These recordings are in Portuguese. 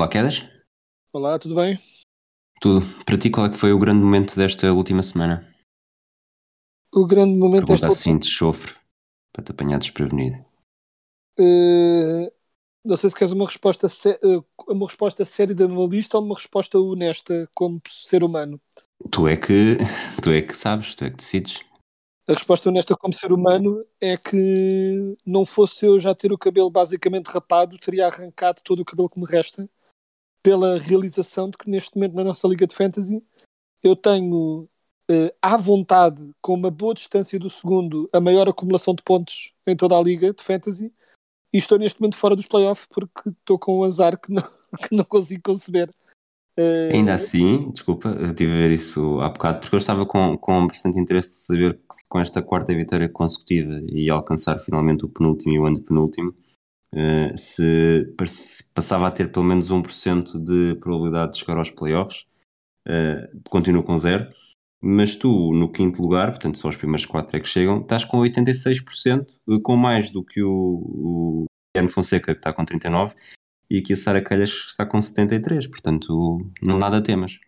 Olá, Quedas? Olá, tudo bem? Tudo. Para ti, qual é que foi o grande momento desta última semana? O grande momento Pergunta desta assim de chofre, para te apanhar desprevenido. Eh, não sei se queres uma resposta, eh, uma resposta séria de analista ou uma resposta honesta como ser humano. Tu é que, tu é que sabes, tu é que decides. A resposta honesta como ser humano é que não fosse eu já ter o cabelo basicamente rapado, teria arrancado todo o cabelo que me resta pela realização de que neste momento na nossa Liga de Fantasy eu tenho eh, à vontade, com uma boa distância do segundo, a maior acumulação de pontos em toda a Liga de Fantasy e estou neste momento fora dos playoffs porque estou com um azar que não, que não consigo conceber. Eh, Ainda assim, desculpa, eu tive a ver isso há bocado, porque eu estava com, com bastante interesse de saber que com esta quarta vitória consecutiva e alcançar finalmente o penúltimo e o antepenúltimo, eh, se pass- passava a ter pelo menos 1% de probabilidade de chegar aos playoffs. Eh, continuo com zero. Mas tu, no quinto lugar, portanto só os primeiros quatro é que chegam, estás com 86%, eh, com mais do que o, o Guilherme Fonseca, que está com 39%, e aqui a Sara Calhas está com 73, portanto não nada temas.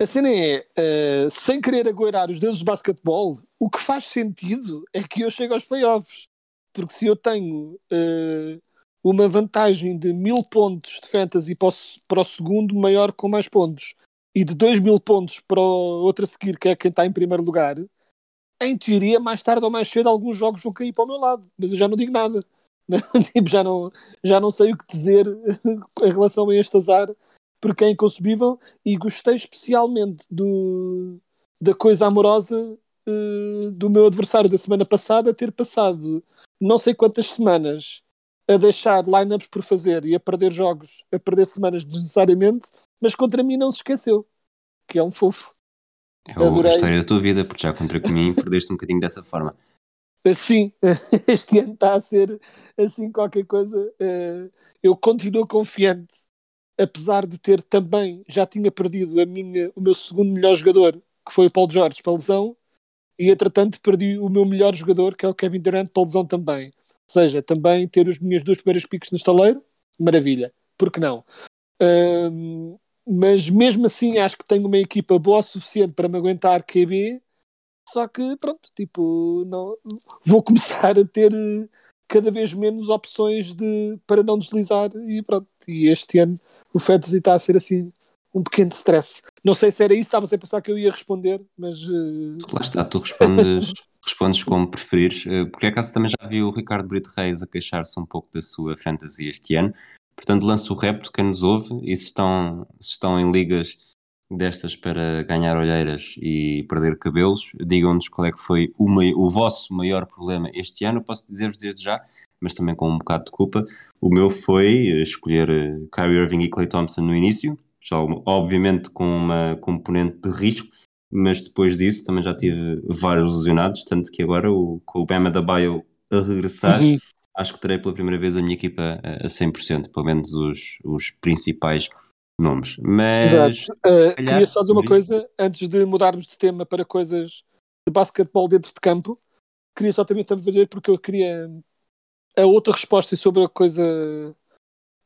A cena é, eh, sem querer agoirar os deuses do basquetebol, o que faz sentido é que eu chegue aos playoffs. Porque se eu tenho eh, uma vantagem de mil pontos de fantasy para o, para o segundo maior com mais pontos e de dois mil pontos para o outro a seguir, que é quem está em primeiro lugar, em teoria, mais tarde ou mais cedo, alguns jogos vão cair para o meu lado. Mas eu já não digo nada. tipo, já, não, já não sei o que dizer em relação a este azar porque é inconcebível e gostei especialmente do, da coisa amorosa eh, do meu adversário da semana passada ter passado não sei quantas semanas a deixar lineups por fazer e a perder jogos, a perder semanas desnecessariamente, mas contra mim não se esqueceu, que é um fofo. É o- a Adorei. história da tua vida, porque já contra mim perdeste um bocadinho dessa forma. Assim, este ano está a ser assim qualquer coisa. eh, eu continuo confiante, apesar de ter também, já tinha perdido a minha, o meu segundo melhor jogador, que foi o Paulo Jorge, para lesão, e entretanto perdi o meu melhor jogador, que é o Kevin Durant, para lesão também. Ou seja, também ter as minhas duas primeiras picos no estaleiro, maravilha, por que não? Ahm, mas mesmo assim acho que tenho uma equipa boa o suficiente para me aguentar QB, só que pronto, tipo, não, vou começar a ter eh, cada vez menos opções de, para não deslizar e pronto. E este ano o fantasy está a ser assim um pequeno stress. Não sei se era isso, estava a pensar que eu ia responder, mas eh, Lá está, tu respondes, respondes como preferires. Eh, Porque acaso também já vi o Ricardo Brito Reis a queixar-se um pouco da sua fantasy este ano. Portanto, lanço o repto, quem nos ouve, e se estão, se estão em ligas destas para ganhar olheiras e perder cabelos, digam-nos qual é que foi o, o vosso maior problema este ano. Posso dizer-vos desde já, mas também com um bocado de culpa. O meu foi eh, escolher eh, Kyrie Irving e Clay Thompson no início, já obviamente com uma componente de risco, mas depois disso também já tive vários lesionados, tanto que agora o, com o Bama da Bio a regressar, Sim. acho que terei pela primeira vez a minha equipa a a 100%, pelo menos os, os principais nomes. Mas Exato. Uh, calhar, queria só dizer uma coisa antes de mudarmos de tema para coisas de basquetebol dentro de campo. Queria só também também dizer porque eu queria a outra resposta sobre a coisa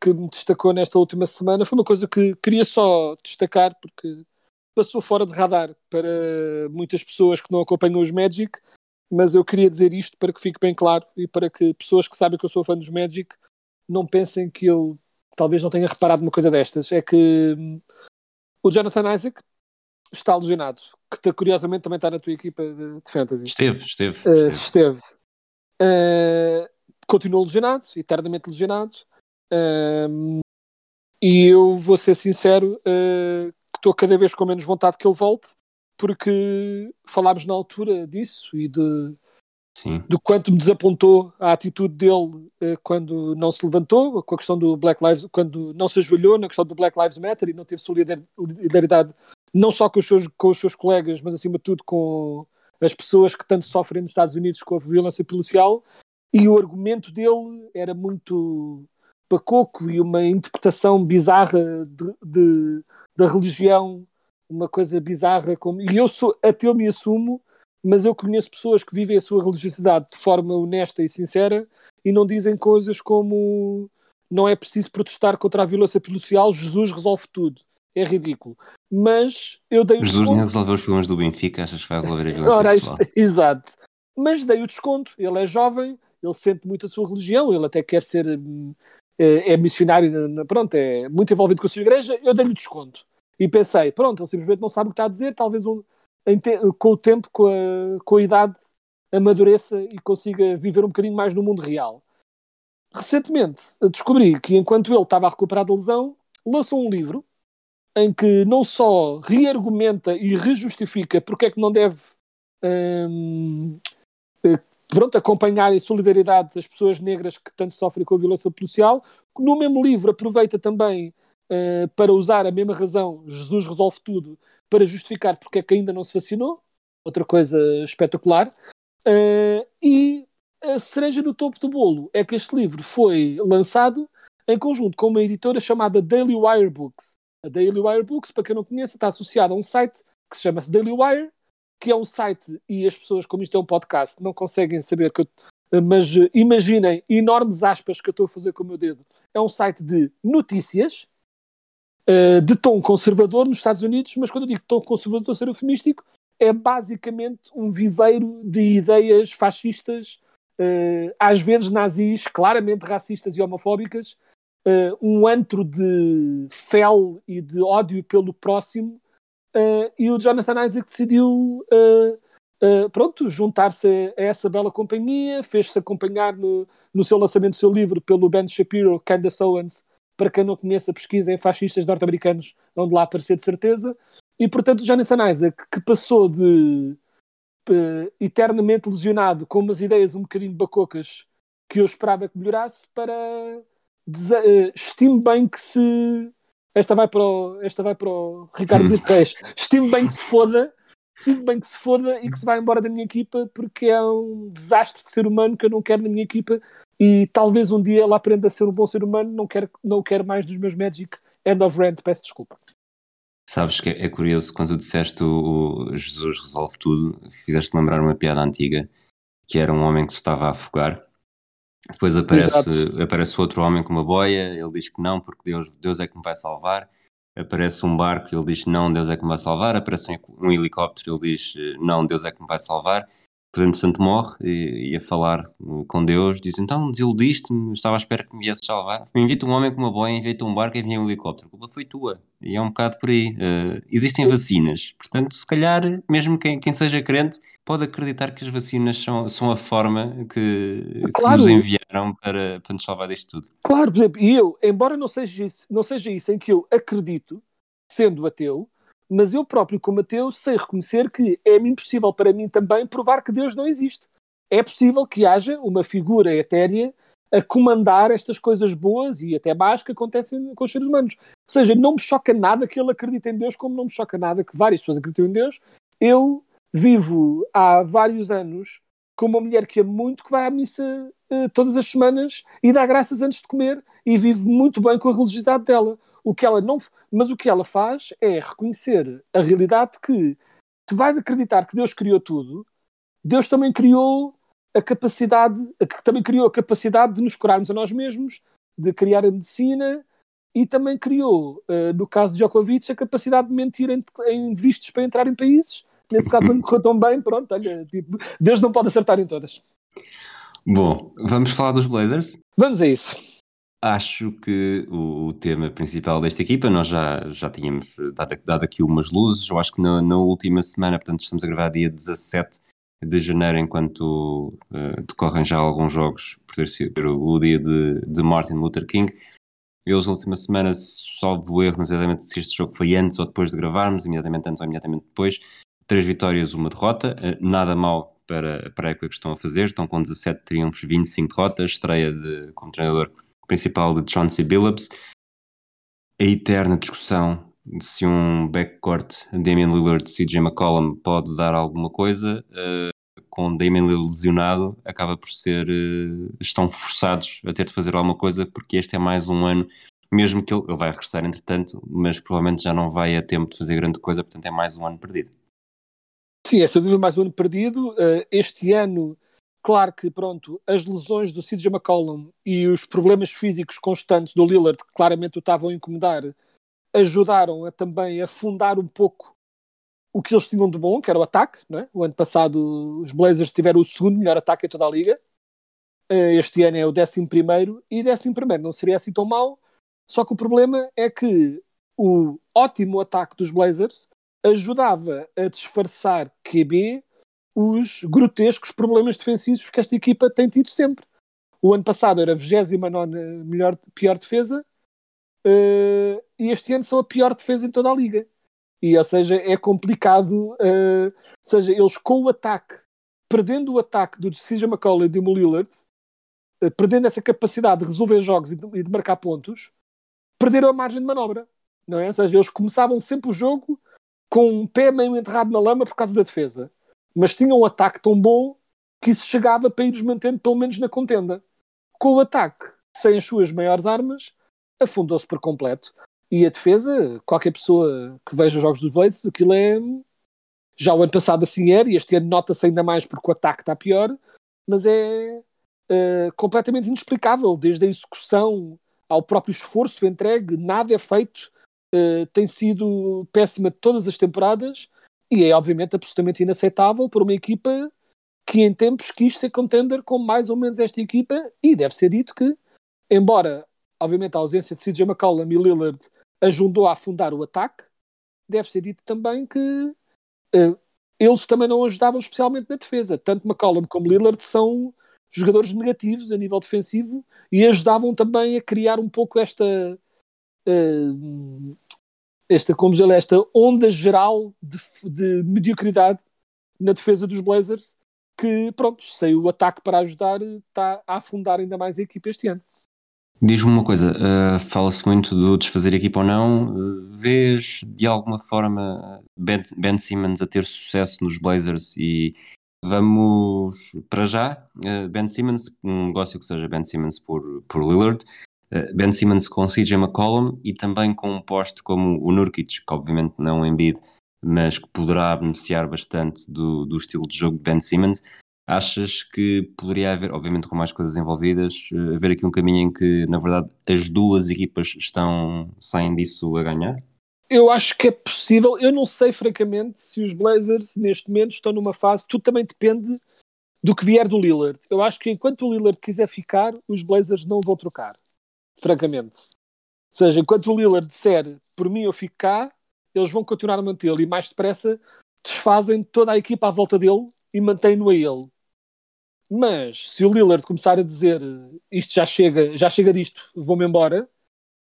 que me destacou nesta última semana foi uma coisa que queria só destacar porque passou fora de radar para muitas pessoas que não acompanham os Magic, mas eu queria dizer isto para que fique bem claro e para que pessoas que sabem que eu sou fã dos Magic não pensem que eu talvez não tenha reparado numa coisa destas. É que hum, o Jonathan Isaac está lesionado, que curiosamente também está na tua equipa de, de fantasy. esteve, esteve, Uh, esteve. esteve. Uh, continuou lesionado, eternamente lesionado. Um, e eu vou ser sincero, uh, estou cada vez com menos vontade que ele volte, porque falámos na altura disso e de, Sim. do quanto me desapontou a atitude dele eh, quando não se levantou, com a questão do Black Lives, quando não se ajoelhou na questão do Black Lives Matter e não teve solidariedade não só com os seus, com os seus colegas, mas acima de tudo com as pessoas que tanto sofrem nos Estados Unidos com a violência policial. E o argumento dele era muito pacoco e uma interpretação bizarra de, de- da religião, uma coisa bizarra. Como... E eu sou ateu, me assumo, mas eu conheço pessoas que vivem a sua religiosidade de forma honesta e sincera e não dizem coisas como não é preciso protestar contra a violência policial, Jesus resolve tudo. É ridículo. Mas eu dei o Jesus desconto- nem resolveu os problemas do Benfica, achas que vai resolver a violência Ora, isto- exato. Mas dei o desconto. Ele é jovem, ele sente muito a sua religião, ele até quer ser. É, é missionário, pronto, é muito envolvido com a sua igreja. Eu dei-lhe desconto. E pensei, pronto, ele simplesmente não sabe o que está a dizer, talvez um- te- com o tempo, com a, com a idade, amadureça e consiga viver um bocadinho mais no mundo real. Recentemente descobri que enquanto ele estava a recuperar da lesão, lançou um livro em que não só reargumenta e rejustifica porque é que não deve hum, pronto, acompanhar em solidariedade as pessoas negras que tanto sofrem com a violência policial. No mesmo livro aproveita também eh, para usar a mesma razão, Jesus resolve tudo, para justificar porque é que ainda não se vacinou, outra coisa espetacular. Eh, e a cereja no topo do bolo é que este livro foi lançado em conjunto com uma editora chamada Daily Wire Books. A Daily Wire Books, para quem não conhece, está associada a um site que se chama Daily Wire, que é um site, e as pessoas, como isto é um podcast, não conseguem saber que eu, mas eh, imaginem enormes aspas que eu estou a fazer com o meu dedo. É um site de notícias, eh, de tom conservador nos Estados Unidos, mas quando eu digo tom conservador ser eufemístico, é basicamente um viveiro de ideias fascistas, eh, às vezes nazis, claramente racistas e homofóbicas, eh, um antro de fel e de ódio pelo próximo, eh, e o Jonathan Isaac decidiu eh, eh, pronto, juntar-se a, essa bela companhia, fez-se acompanhar no, no seu lançamento do seu livro pelo Ben Shapiro, Candace Owens, para quem não conhece a pesquisa em fascistas norte-americanos, onde lá aparecer de certeza, e portanto o Jonathan Isaac, que passou de eternamente lesionado com umas ideias um bocadinho bacocas que eu esperava que melhorasse para estimo bem que se esta vai para o, esta vai para o Ricardo Brito Reis estimo bem que se foda estimo bem que se foda e que se vá embora da minha equipa porque é um desastre de ser humano que eu não quero na minha equipa. E talvez um dia ele aprenda a ser um bom ser humano não quero, não quero mais dos meus Magic. End of Rant, peço desculpa. Sabes que é curioso, quando tu disseste o, o Jesus resolve tudo, fizeste lembrar uma piada antiga, que era um homem que se estava a afogar. Depois aparece, Exato. aparece outro homem com uma boia, ele diz que não, porque Deus, Deus é que me vai salvar. Aparece um barco, ele diz não, Deus é que me vai salvar. Aparece um, um helicóptero, ele diz não, Deus é que me vai salvar. Depois, entretanto, morre e, e a falar uh, com Deus, diz então desiludiste-me, estava à espera que me viesse salvar. Invita um homem com uma boia, invita um barco e vinha um helicóptero. A culpa foi tua. E é um bocado por aí. Uh, existem vacinas, portanto, se calhar, mesmo quem, quem seja crente, pode acreditar que as vacinas são, são a forma que, que Claro. nos enviaram para, para nos salvar disto tudo. Claro, por exemplo, e eu, embora não seja, isso, não seja isso em que eu acredito, sendo ateu, mas eu próprio, como ateu, sei reconhecer que é impossível para mim também provar que Deus não existe. É possível que haja uma figura etérea a comandar estas coisas boas e até más que acontecem com os seres humanos. Ou seja, não me choca nada que ele acredite em Deus, como não me choca nada que várias pessoas acreditem em Deus. Eu vivo há vários anos com uma mulher que é muito, que vai à missa eh, todas as semanas e dá graças antes de comer e vive muito bem com a religiosidade dela. O que ela não, mas o que ela faz é reconhecer a realidade que se vais acreditar que Deus criou tudo, Deus também criou a capacidade, também criou a capacidade de nos curarmos a nós mesmos, de criar a medicina e também criou, eh, no caso de Djokovic, a capacidade de mentir em, em vistos para entrar em países. Nesse caso não correu tão bem, pronto, olha, tipo, Deus não pode acertar em todas. Bom, vamos falar dos Blazers. Vamos a isso. Acho que o, o tema principal desta equipa, nós já, já tínhamos dado, dado aqui umas luzes, eu acho que na, na última semana, portanto estamos a gravar dia 17 de janeiro, enquanto uh, decorrem já alguns jogos, por ter sido o, dia de, de Martin Luther King. Eles na última semana, salvo erro, não sei exatamente se este jogo foi antes ou depois de gravarmos, imediatamente antes ou imediatamente depois, três vitórias, uma derrota, uh, nada mal para, para a época que estão a fazer, estão com 17 triunfos, 25 derrotas, estreia de, como treinador principal de Chauncey Billups, a eterna discussão de se um backcourt Damian Lillard e CJ McCollum pode dar alguma coisa, uh, com Damian Lillard lesionado, acaba por ser, uh, estão forçados a ter de fazer alguma coisa, porque este é mais um ano, mesmo que ele, ele vai regressar entretanto, mas provavelmente já não vai a tempo de fazer grande coisa, portanto é mais um ano perdido. Sim, é dúvida mais um ano perdido. Uh, este ano, claro que pronto, as lesões do CJ McCollum e os problemas físicos constantes do Lillard, que claramente o estavam a incomodar, ajudaram a também afundar um pouco o que eles tinham de bom, que era o ataque. É? O ano passado os Blazers tiveram o segundo melhor ataque em toda a liga. Uh, este ano é o décimo primeiro e décimo primeiro não seria assim tão mau. Só que o problema é que o ótimo ataque dos Blazers ajudava a disfarçar QB os grotescos problemas defensivos que esta equipa tem tido sempre. O ano passado era a 29 melhor, pior defesa uh, e este ano são a pior defesa em toda a liga. E, ou seja, é complicado. Uh, ou seja, eles com o ataque, perdendo o ataque do CJ McCollum e do Lillard, uh, perdendo essa capacidade de resolver jogos e de, e de marcar pontos, perderam a margem de manobra. Não é? Ou seja, eles começavam sempre o jogo com um pé meio enterrado na lama por causa da defesa. Mas tinham um ataque tão bom que isso chegava para ir-os mantendo pelo menos na contenda. Com o ataque, sem as suas maiores armas, afundou-se por completo. E a defesa, qualquer pessoa que veja os jogos dos Blades, aquilo é. Já o ano passado assim era, e este ano nota-se ainda mais porque o ataque está pior, mas é uh, completamente inexplicável. Desde a execução ao próprio esforço entregue, nada é feito uh, tem sido péssima todas as temporadas e é obviamente absolutamente inaceitável para uma equipa que em tempos quis ser contender com mais ou menos esta equipa e deve ser dito que, embora obviamente a ausência de CJ McCollum e Lillard ajudou a afundar o ataque, deve ser dito também que uh, eles também não ajudavam especialmente na defesa. Tanto McCollum como Lillard são jogadores negativos a nível defensivo e ajudavam também a criar um pouco esta uh, esta, como dizer, esta onda geral de, de, mediocridade na defesa dos Blazers que, pronto, sem o ataque para ajudar, está a afundar ainda mais a equipa este ano. Diz-me uma coisa, uh, fala-se muito do desfazer a equipa ou não, uh, vês de alguma forma ben, ben, Simmons a ter sucesso nos Blazers e vamos para já, uh, Ben Simmons, um negócio que seja Ben Simmons por, por Lillard, ben Simmons com CJ McCollum e também com um poste como o Nurkic, que obviamente não é Embiid, mas que poderá beneficiar bastante do, do estilo de jogo de Ben Simmons. Achas que poderia haver, obviamente com mais coisas envolvidas, eh, haver aqui um caminho em que, na verdade, as duas equipas estão, saem disso a ganhar? Eu acho que é possível. Eu não sei, francamente, se os Blazers neste momento estão numa fase. Tudo também depende do que vier do Lillard. Eu acho que enquanto o Lillard quiser ficar, os Blazers não vão trocar francamente. Ou seja, enquanto o Lillard disser por mim eu fico cá, eles vão continuar a mantê-lo e mais depressa desfazem toda a equipa à volta dele e mantêm-no a ele. Mas se o Lillard começar a dizer isto já chega, já chega disto, vou-me embora,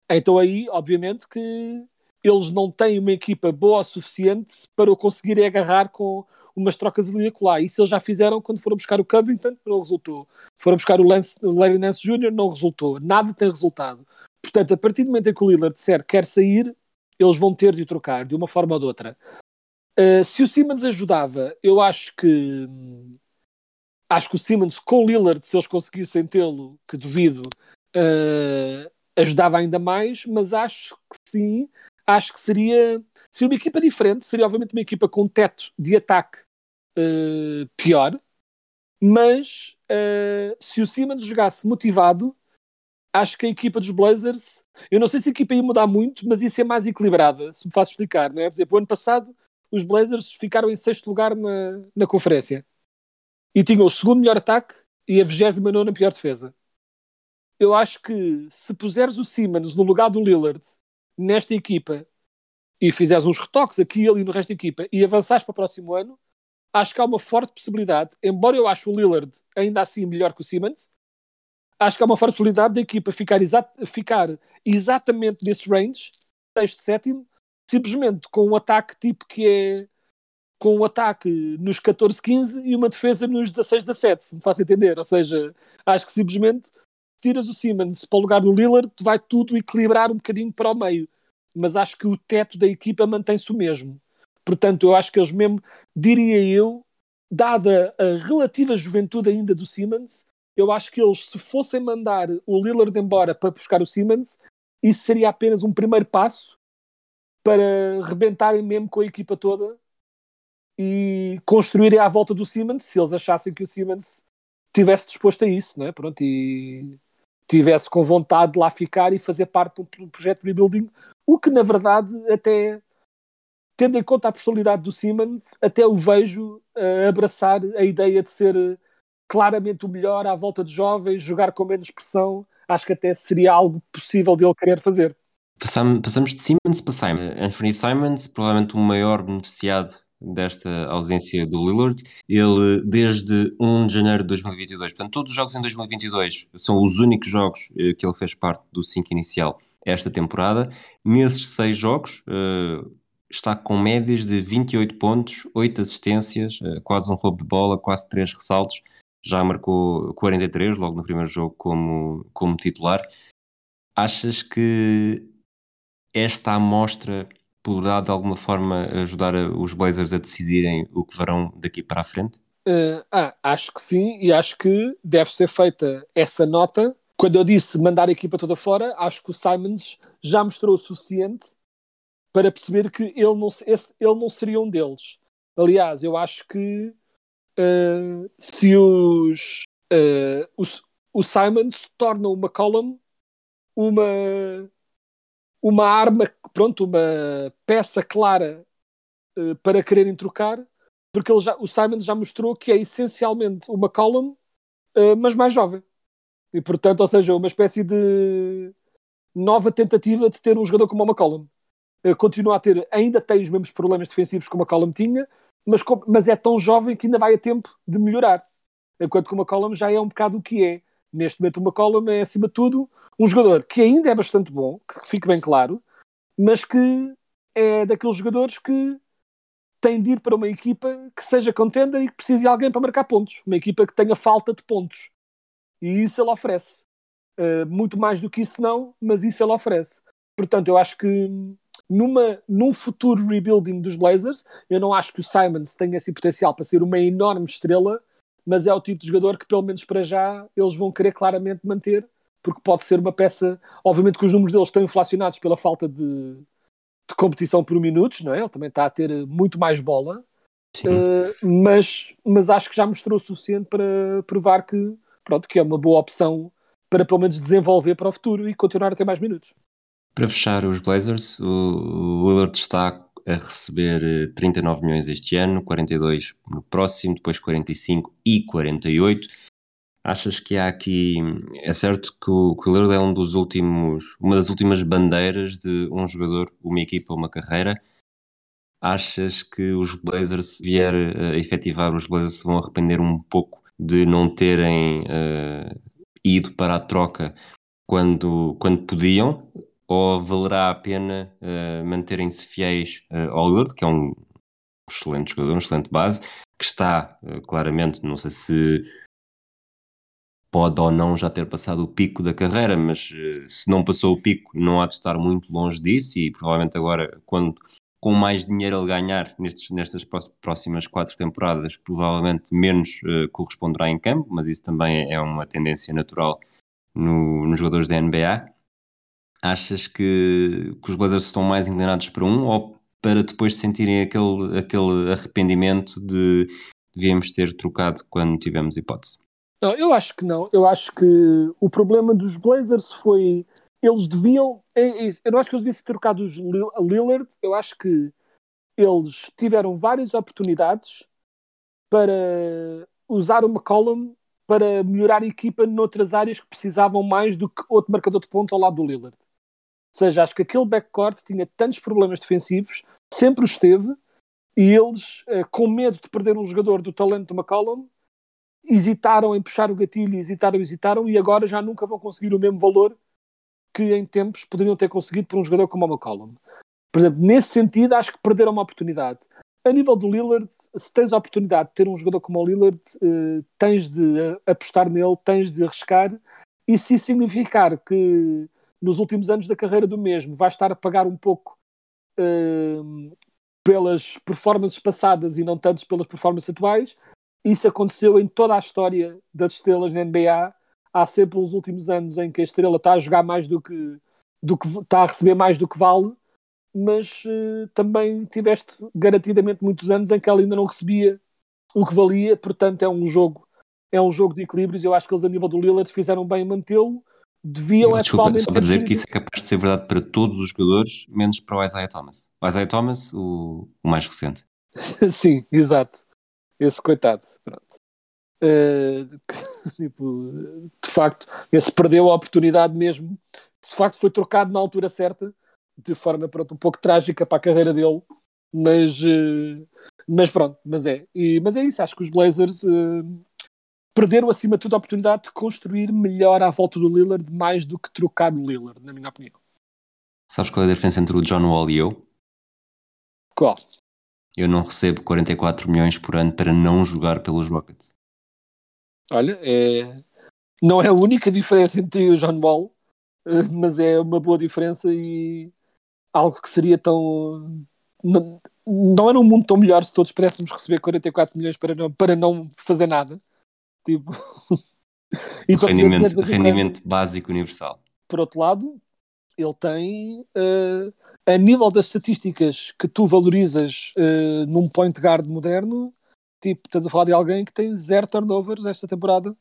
então aí, obviamente, que eles não têm uma equipa boa o suficiente para o conseguirem agarrar com umas trocas ali e acolá. Isso eles já fizeram quando foram buscar o Covington, não resultou. Foram buscar o, Lance, o Larry Nance Jr., não resultou. Nada tem resultado. Portanto, a partir do momento em que o Lillard disser quer sair, eles vão ter de o trocar, de uma forma ou de outra. Uh, se o Simmons ajudava, eu acho que acho que o Simmons com o Lillard, se eles conseguissem tê-lo, que duvido, uh, ajudava ainda mais, mas acho que sim, acho que seria, seria uma equipa diferente, seria obviamente uma equipa com teto de ataque uh, pior, mas uh, se o Simmons jogasse motivado, acho que a equipa dos Blazers, eu não sei se a equipa ia mudar muito, mas ia ser mais equilibrada, se me faz explicar, não é? Por exemplo, o ano passado os Blazers ficaram em sexto lugar na, na conferência e tinham o segundo melhor ataque e a 29 pior defesa. Eu acho que se puseres o Simmons no lugar do Lillard nesta equipa e fizeres uns retoques aqui e ali no resto da equipa e avançares para o próximo ano, acho que há uma forte possibilidade, embora eu ache o Lillard ainda assim melhor que o Simmons, acho que há uma forte possibilidade da equipa ficar, exa ficar exatamente nesse range, sexto, sétimo, simplesmente com um ataque tipo que é com um ataque nos 14-15 e uma defesa nos 16-17, se me faço entender. Ou seja, acho que simplesmente tiras o Simmons para o lugar do Lillard, vai tudo equilibrar um bocadinho para o meio. Mas acho que o teto da equipa mantém-se o mesmo. Portanto, eu acho que eles mesmo, diria eu, dada a relativa juventude ainda do Simmons, eu acho que eles, se fossem mandar o Lillard embora para buscar o Simmons, isso seria apenas um primeiro passo para rebentarem mesmo com a equipa toda e construírem à volta do Simmons, se eles achassem que o Simmons tivesse disposto a isso, não é? Pronto, e tivesse com vontade de lá ficar e fazer parte do projeto de rebuilding, o que na verdade até tendo em conta a personalidade do Simmons, até o vejo abraçar a ideia de ser claramente o melhor à volta de jovens, jogar com menos pressão, acho que até seria algo possível de ele querer fazer. Passamos, passamos de Simmons para Simon. Anthony Simons, provavelmente o maior beneficiado desta ausência do Lillard. Ele, desde 1 de janeiro de 2022, portanto, todos os jogos em 2022 são os únicos jogos eh, que ele fez parte do 5 inicial esta temporada. Nesses seis jogos, uh, está com médias de 28 pontos, 8 assistências, uh, quase um roubo de bola, quase 3 ressaltos. Já marcou 43 logo no primeiro jogo como, como titular. Achas que esta amostra poderá de alguma forma ajudar os Blazers a decidirem o que farão daqui para a frente? Uh, ah, acho que sim, e acho que deve ser feita essa nota. Quando eu disse mandar a equipa toda fora, acho que o Simons já mostrou o suficiente para perceber que ele não, esse, ele não seria um deles. Aliás, eu acho que uh, se os, uh, os, o Simons torna o McCollum uma uma arma, pronto, uma peça clara uh, para quererem trocar, porque ele já, o Simon já mostrou que é essencialmente uma column, uh, mas mais jovem. E portanto, ou seja, uma espécie de nova tentativa de ter um jogador como o McCollum. Uh, continua a ter, ainda tem os mesmos problemas defensivos que o McCollum tinha, mas, mas é tão jovem que ainda vai a tempo de melhorar. Enquanto que o McCollum já é um bocado o que é. Neste momento, o McCollum é, acima de tudo, um jogador que ainda é bastante bom, que fique bem claro, mas que é daqueles jogadores que tem de ir para uma equipa que seja contenda e que precise de alguém para marcar pontos. Uma equipa que tenha falta de pontos. E isso ele oferece. Uh, muito mais do que isso não, mas isso ele oferece. Portanto, eu acho que numa, num futuro rebuilding dos Blazers, eu não acho que o Simons tenha esse potencial para ser uma enorme estrela, mas é o tipo de jogador que, pelo menos para já, eles vão querer claramente manter porque pode ser uma peça, obviamente que os números deles estão inflacionados pela falta de, de competição por minutos, não é? Ele também está a ter muito mais bola, uh, mas, mas acho que já mostrou o suficiente para provar que, pronto, que é uma boa opção para pelo menos desenvolver para o futuro e continuar a ter mais minutos. Para fechar os Blazers, o Lillard está a receber 39 milhões este ano, 42 no próximo, depois 45 e 48 Achas que há aqui. É certo que o, que o é um dos últimos, uma das últimas bandeiras de um jogador, uma equipa, uma carreira. Achas que os Blazers, se vier a efetivar, os Blazers se vão arrepender um pouco de não terem uh, ido para a troca quando, quando podiam? Ou valerá a pena uh, manterem-se fiéis uh, ao Lillard, que é um excelente jogador, uma excelente base, que está claramente, não sei se pode ou não já ter passado o pico da carreira, mas uh, se não passou o pico, não há de estar muito longe disso e provavelmente agora, quando com mais dinheiro ele ganhar nestes, nestas próximas quatro temporadas, provavelmente menos uh, corresponderá em campo, mas isso também é uma tendência natural no, nos jogadores da NBA. Achas que, que os Blazers estão mais inclinados para um ou para depois sentirem aquele, aquele arrependimento de devíamos ter trocado quando tivemos hipótese? Não, eu acho que não. Eu acho que o problema dos Blazers foi. Eles deviam. É, eu não acho que eles deviam ter trocado os Lillard. Eu acho que eles tiveram várias oportunidades para usar o McCollum para melhorar a equipa noutras áreas que precisavam mais do que outro marcador de pontos ao lado do Lillard. Ou seja, acho que aquele backcourt tinha tantos problemas defensivos, sempre os teve, e eles, eh, com medo de perder um jogador do talento do McCollum, hesitaram em puxar o gatilho, hesitaram, hesitaram e agora já nunca vão conseguir o mesmo valor que em tempos poderiam ter conseguido por um jogador como o McCollum. Por exemplo, nesse sentido, acho que perderam uma oportunidade. a nível do Lillard, se tens a oportunidade de ter um jogador como o Lillard, uh, tens de uh, apostar nele, tens de arriscar, e se isso significar que nos últimos anos da carreira do mesmo vai estar a pagar um pouco uh, pelas performances passadas e não tanto pelas performances atuais, isso aconteceu em toda a história das estrelas na NBA. Há sempre uns últimos anos em que a estrela está a jogar mais do que, do que está a receber mais do que vale, mas uh, também tiveste garantidamente muitos anos em que ela ainda não recebia o que valia, portanto é um jogo é um jogo de equilíbrios. Eu acho que eles a nível do Lillard fizeram bem mantê-lo. Deviam é Desculpa, só para dizer que isso é capaz de ser verdade para todos os jogadores, menos para o Isaiah Thomas. O Isaiah Thomas, o, o mais recente. Sim, exato. Esse coitado. Pronto. Uh, tipo, de facto, esse perdeu a oportunidade mesmo. De facto, foi trocado na altura certa, de forma pronto, um pouco trágica para a carreira dele. Mas, uh, mas pronto, mas é. E, mas é isso. Acho que os Blazers uh, perderam acima de tudo a oportunidade de construir melhor à volta do Lillard, mais do que trocar o Lillard, na minha opinião. Sabes qual é a diferença entre o John Wall e eu? Qual? Eu não recebo 44 milhões por ano para não jogar pelos Rockets. Olha, é... não é a única diferença entre o John Wall, eh, mas é uma boa diferença e algo que seria tão. Não, não era um mundo tão melhor se todos pudéssemos receber 44 milhões para não, para não fazer nada. Tipo. e rendimento, rendimento básico universal. Por outro lado, ele tem uh, a nível das estatísticas que tu valorizas uh, num point guard moderno, tipo, estás a falar de alguém que tem zero turnovers esta temporada.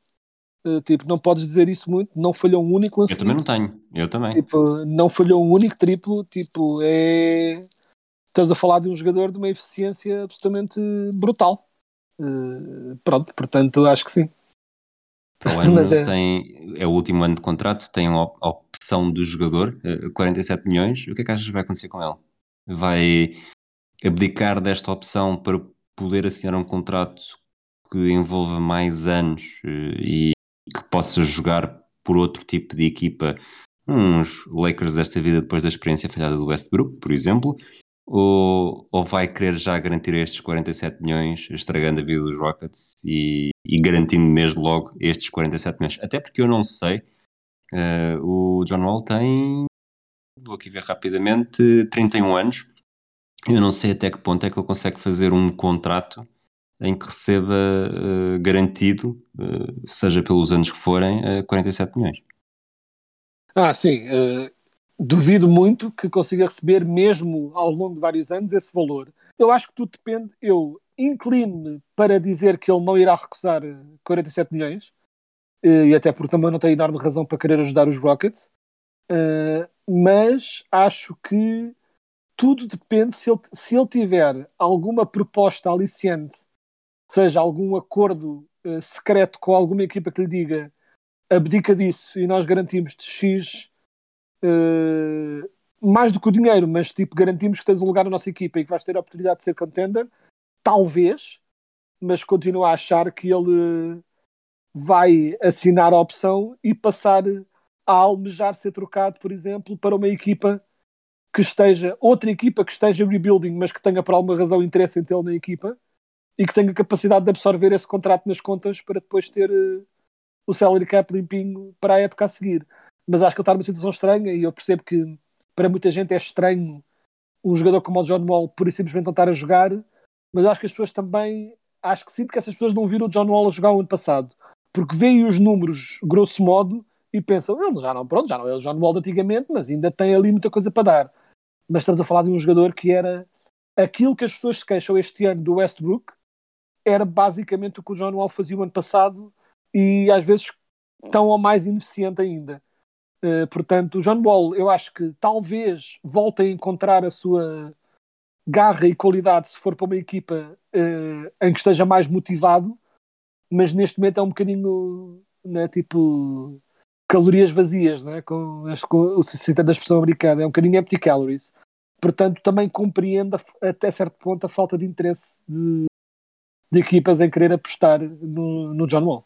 Uh, tipo, não podes dizer isso muito, não falhou um único lance. Eu também não tenho, eu também. Tipo, não falhou um único triplo, tipo, é. Estamos a falar de um jogador de uma eficiência absolutamente brutal. Uh, pronto, portanto, acho que sim. Para o ano é... Tem, é o último ano de contrato, tem a opção do jogador, 47 eh, milhões. O que é que achas que vai acontecer com ele? Vai abdicar desta opção para poder assinar um contrato que envolva mais anos eh, e que possa jogar por outro tipo de equipa, uns Lakers desta vida depois da experiência falhada do Westbrook, por exemplo, ou, ou vai querer já garantir estes 47 milhões, estragando a vida dos Rockets e, e garantindo desde logo estes 47 milhões? Até porque eu não sei, uh, o John Wall tem, vou aqui ver rapidamente, 31 anos. Eu não sei até que ponto é que ele consegue fazer um contrato em que receba uh, garantido, uh, seja pelos anos que forem, 47 milhões. Ah, sim duvido muito que consiga receber, mesmo ao longo de vários anos, esse valor. Eu acho que tudo depende. Eu inclino-me para dizer que ele não irá recusar 47 milhões, eh, e até porque também não tem enorme razão para querer ajudar os Rockets, eh, mas acho que tudo depende se ele, se ele tiver alguma proposta aliciante, seja algum acordo eh, secreto com alguma equipa que lhe diga abdica disso e nós garantimos de X uh, mais do que o dinheiro, mas tipo, garantimos que tens um lugar na nossa equipa e que vais ter a oportunidade de ser contender, talvez, mas continuo a achar que ele vai assinar a opção e passar a almejar ser trocado, por exemplo, para uma equipa que esteja, outra equipa que esteja rebuilding, mas que tenha por alguma razão interesse em tê-lo na equipa e que tenha capacidade de absorver esse contrato nas contas para depois ter uh, o salary cap limpinho para a época a seguir mas acho que ele está numa situação estranha e eu percebo que para muita gente é estranho um jogador como o John Wall por simplesmente não estar a jogar, mas acho que as pessoas também acho que sinto que essas pessoas não viram o John Wall a jogar o ano passado, porque veem os números grosso modo e pensam, não, já não, pronto, já não é o John Wall de antigamente, mas ainda tem ali muita coisa para dar. Mas estamos a falar de um jogador que era aquilo que as pessoas se queixam este ano do Westbrook, era basicamente o que o John Wall fazia o ano passado e às vezes tão ou mais ineficiente ainda. Uh, portanto, o John Wall, eu acho que talvez volte a encontrar a sua garra e qualidade se for para uma equipa uh, em que esteja mais motivado, mas neste momento é um bocadinho né, tipo calorias vazias, né, com, com, citando a expressão americana, é um bocadinho empty calories. Portanto, também compreendo até certo ponto a falta de interesse de, de equipas em querer apostar no, no John Wall.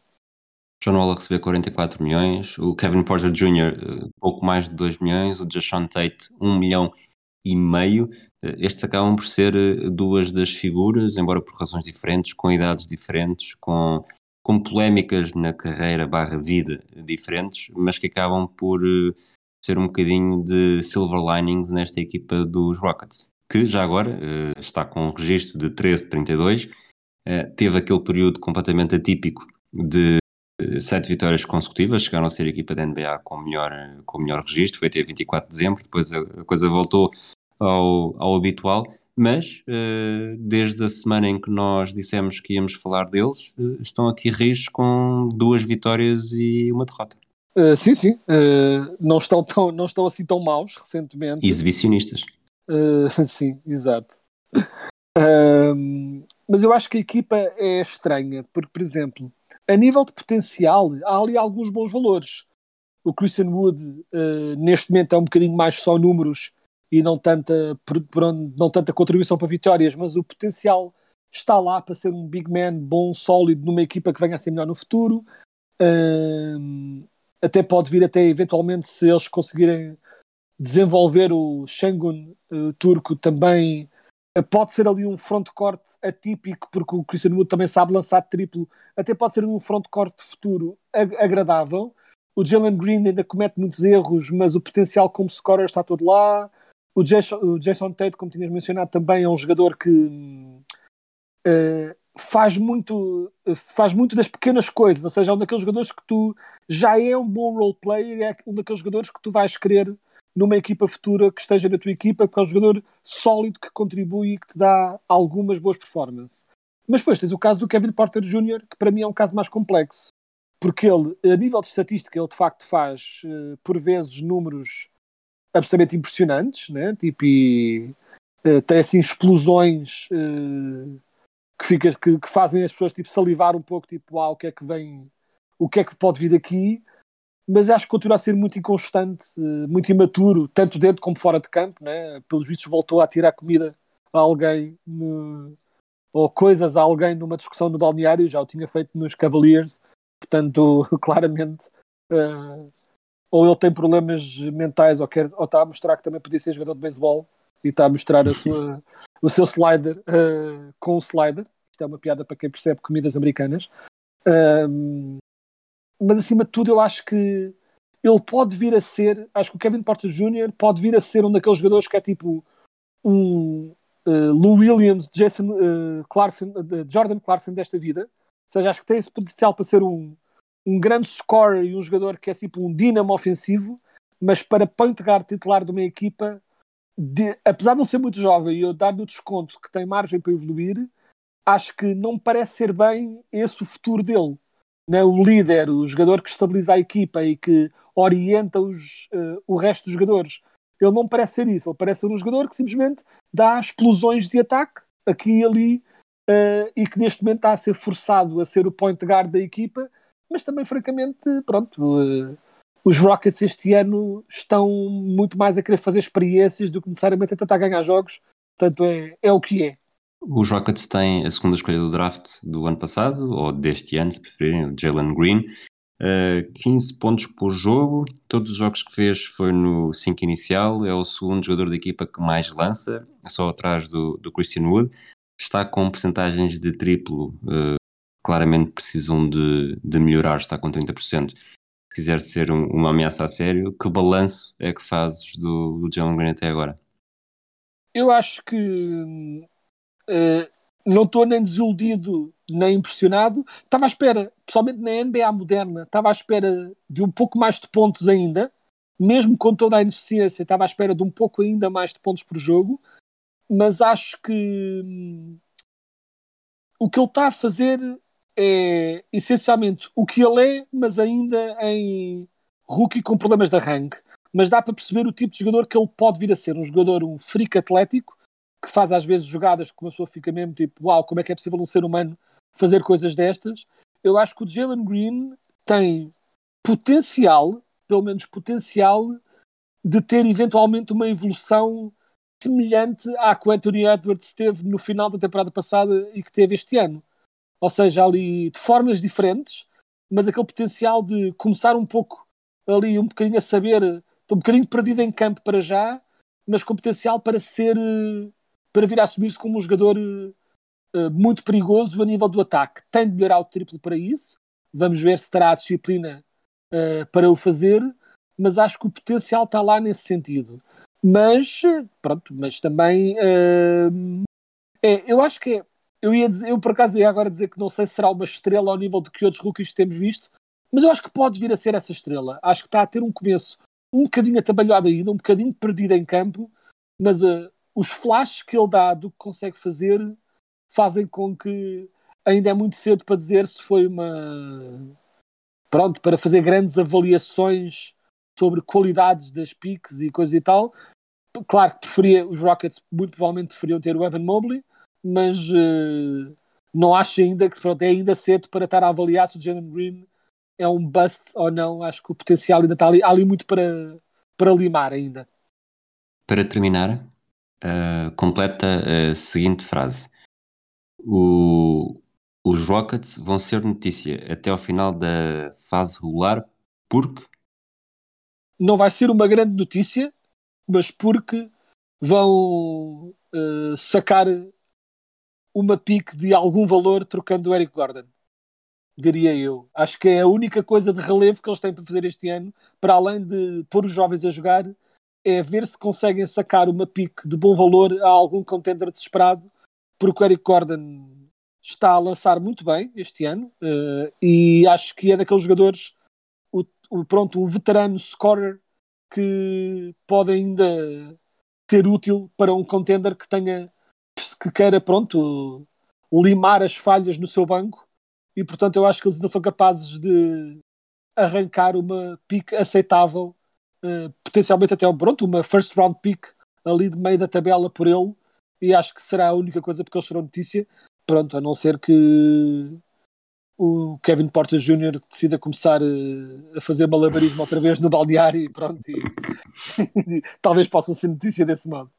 John Wall a receber 44 milhões, o Kevin Porter Jr. Eh, pouco mais de 2 milhões, o Jashawn Tate 1 milhão e meio. Eh, estes acabam por ser eh, duas das figuras, embora por razões diferentes, com idades diferentes, com, com polémicas na carreira barra vida diferentes, mas que acabam por ser um bocadinho de silver linings nesta equipa dos Rockets, que já agora está com um registro de 13-32, teve aquele período completamente atípico de sete vitórias consecutivas, chegaram a ser a equipa da NBA com melhor, com melhor registro, foi até 24 de dezembro, depois a, coisa voltou ao, ao habitual, mas uh, desde a semana em que nós dissemos que íamos falar deles, uh, estão aqui rios com duas vitórias e uma derrota. Uh, sim, sim, não, estão tão, não estão assim tão maus recentemente. Exibicionistas. sim, exato. mas eu acho que a equipa é estranha, porque, por exemplo, a nível de potencial, há ali alguns bons valores. O Christian Wood, neste momento, é um bocadinho mais só números e não tanta, não tanta contribuição para vitórias, mas o potencial está lá para ser um big man bom, sólido, numa equipa que venha a ser melhor no futuro. Um, até pode vir até eventualmente se eles conseguirem desenvolver o Shengun uh, turco também uh, pode ser ali um front court atípico porque o Christian Wood também sabe lançar triplo. Até pode ser um front court futuro ag agradável. O Jalen Green ainda comete muitos erros mas o potencial como scorer está todo lá. O Jason, o Jason Tate, como tinhas mencionado, também é um jogador que uh, faz, muito, faz muito das pequenas coisas, ou seja, é um daqueles jogadores que tu já é um bom role player, é um daqueles jogadores que tu vais querer numa equipa futura que esteja na tua equipa, porque é um jogador sólido que contribui e que te dá algumas boas performances. Mas depois tens o caso do Kevin Porter Jr., que para mim é um caso mais complexo, porque ele, a nível de estatística, ele de facto faz, uh, por vezes, números absolutamente impressionantes, né? tipo, e uh, tem assim explosões uh, que, fica, que, que, fazem as pessoas tipo, salivar um pouco, tipo, ah, o que é que vem, o que é que pode vir daqui, mas acho que continua a ser muito inconstante, uh, muito imaturo, tanto dentro como fora de campo, né? pelos vistos voltou a tirar comida a alguém no, ou coisas a alguém numa discussão no balneário, já o tinha feito nos Cavaliers, portanto, claramente uh, ou ele tem problemas mentais ou, quer, ou está a mostrar que também podia ser jogador de beisebol e está a mostrar a sua, o seu slider uh, com o slider. Isto é uma piada para quem percebe comidas americanas. Um, mas acima de tudo, eu acho que ele pode vir a ser, acho que o Kevin Porter Jr. pode vir a ser um daqueles jogadores que é tipo um uh, Lou Williams, Jason uh, Clarkson, uh, Jordan Clarkson desta vida. Ou seja, acho que tem esse potencial para ser um, um grande scorer e um jogador que é tipo um dínamo ofensivo, mas para point guard titular de uma equipa, de, apesar de não ser muito jovem e eu dar-lhe o desconto que tem margem para evoluir, acho que não parece ser bem esse o futuro dele. Né? O líder, o jogador que estabiliza a equipa e que orienta os, uh, o resto dos jogadores. Ele não parece ser isso, ele parece ser um jogador que simplesmente dá explosões de ataque aqui e ali uh, e que neste momento está a ser forçado a ser o point guard da equipa mas também, francamente, pronto, uh, os Rockets este ano estão muito mais a querer fazer experiências do que necessariamente a tentar ganhar jogos, portanto é, é o que é. Os Rockets têm a segunda escolha do draft do ano passado, ou deste ano, se preferirem, o Jalen Green. Uh, eh, 15 pontos por jogo, todos os jogos que fez foi no 5 inicial, é o segundo jogador da equipa que mais lança, só atrás do, do Christian Wood. Está com percentagens de triplo uh, claramente precisam de, de melhorar, está com 30%. Se quiser ser um, uma ameaça a sério, que balanço é que fazes do, do Jalen Green até agora? Eu acho que uh, não estou nem desiludido nem impressionado. Estava à espera, pessoalmente na NBA moderna, estava à espera de um pouco mais de pontos ainda, mesmo com toda a ineficiência, estava à espera de um pouco ainda mais de pontos por jogo, mas acho que hum, o que ele está a fazer é essencialmente o que ele é, mas ainda em rookie com problemas de arranque. Mas dá para perceber o tipo de jogador que ele pode vir a ser. Um jogador, um freak atlético, que faz às vezes jogadas que uma pessoa fica mesmo tipo, uau, como é que é possível um ser humano fazer coisas destas? Eu acho que o Jalen Green tem potencial, pelo menos potencial, de ter eventualmente uma evolução semelhante à que o Anthony Edwards teve no final da temporada passada e que teve este ano ou seja, ali de formas diferentes, mas aquele potencial de começar um pouco ali, um bocadinho a saber, um bocadinho perdido em campo para já, mas com potencial para ser eh, para vir a assumir-se como um jogador eh, muito perigoso a nível do ataque. Tem de melhorar o triplo para isso. Vamos ver se terá a disciplina uh, para o fazer, mas acho que o potencial está lá nesse sentido. Mas, pronto, mas também uh, é, eu acho que é, eu ia dizer, eu por acaso ia agora dizer que não sei se será uma estrela ao nível de que outros rookies temos visto, mas eu acho que pode vir a ser essa estrela. Acho que está a ter um começo um bocadinho atabalhado ainda, um bocadinho perdido em campo, mas uh, os flashes que ele dá do que consegue fazer fazem com que ainda é muito cedo para dizer se foi uma. Pronto, para fazer grandes avaliações sobre qualidades das piques e coisa e tal. Claro que preferia, os Rockets muito provavelmente preferiam ter o Evan Mobley, mas uh, não acho ainda que pronto, é ainda cedo para estar a avaliar se o Jalen Green é um bust ou não. Acho que o potencial ainda está ali, há ali muito para, para limar ainda. Para terminar, uh, completa a seguinte frase. O, os Rockets vão ser notícia até ao final da fase regular porque não vai ser uma grande notícia, mas porque vão uh, sacar uma pique de algum valor trocando o Eric Gordon diria eu. Acho que é a única coisa de relevo que eles têm para fazer este ano, para além de pôr os jovens a jogar, é ver se conseguem sacar uma pique de bom valor a algum contender desesperado, porque o Eric Gordon está a lançar muito bem este ano uh, e acho que é daqueles jogadores, o, o, pronto, um veterano scorer que pode ainda ser útil para um contender que tenha que queira pronto limar as falhas no seu banco e portanto eu acho que eles ainda são capazes de arrancar uma pick aceitável, uh, potencialmente até pronto, uma first round pick ali de meio da tabela por ele, e acho que será a única coisa porque eles serão notícia, pronto, a não ser que o Kevin Porter Jr. decida começar uh, a fazer malabarismo outra vez no balneário e pronto, e talvez possam ser notícia desse modo.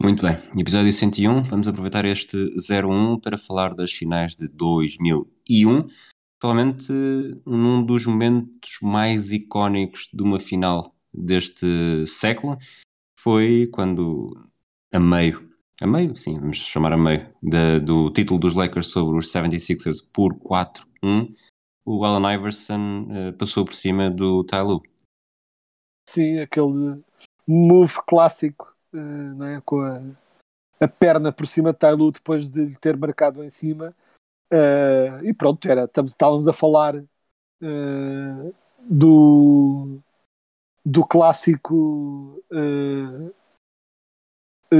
Muito bem, episódio 101, vamos aproveitar este 01 para falar das finais de 2001, provavelmente num dos momentos mais icónicos de uma final deste século, foi quando a meio, a meio, sim, vamos chamar a meio, do título dos Lakers sobre os 76ers por 4-1, o Allen Iverson uh, passou por cima do Ty Lue. Sim, aquele move clássico uh, é? com a, a, perna por cima de Tailu depois de lhe ter marcado em cima. Uh, e pronto, era, estávamos a falar uh, do, do clássico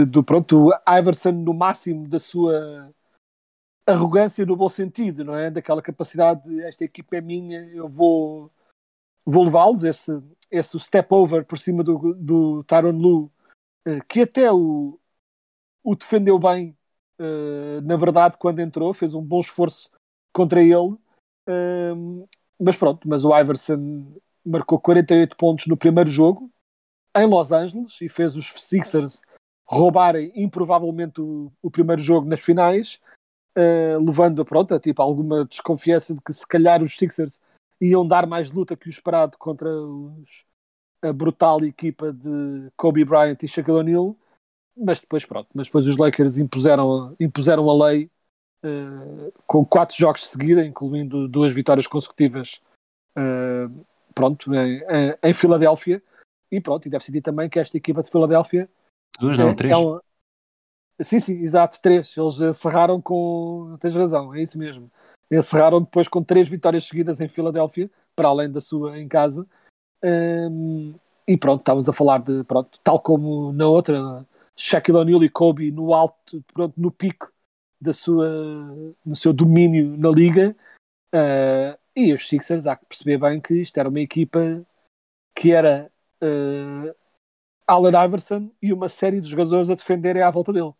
do pronto, Iverson no máximo da sua arrogância no bom sentido, não é? Daquela capacidade de esta equipa é minha, eu vou, vou levá-los, esse, esse step over por cima do, do Tyron Lu que até o, o defendeu bem, uh, na verdade, quando entrou, fez um bom esforço contra ele. Uh, mas pronto, mas o Iverson marcou 48 pontos no primeiro jogo em Los Angeles e fez os Sixers roubarem improvavelmente o, o primeiro jogo nas finais, uh, levando pronto, a tipo, alguma desconfiança de que se calhar os Sixers iam dar mais luta que o esperado contra os, a brutal equipa de Kobe Bryant e Shaquille O'Neal, mas depois pronto, mas depois os Lakers impuseram, impuseram a lei uh, com quatro jogos de seguida, incluindo duas vitórias consecutivas uh, pronto, em, em, Filadélfia. E pronto, e deve-se dizer também que esta equipa de Filadélfia duas não, é, três. é uma... sim, sim, exato, três. Eles encerraram com, tens razão, é isso mesmo. Encerraram depois com três vitórias seguidas em Filadélfia, para além da sua em casa. Um, e pronto, estávamos a falar de, pronto, tal como na outra, Shaquille O'Neal e Kobe no alto, pronto, no pico da sua, no seu domínio na liga. Uh, e os Sixers, há que perceber bem que isto era uma equipa que era uh, Allen Iverson e uma série de jogadores a defenderem à volta dele.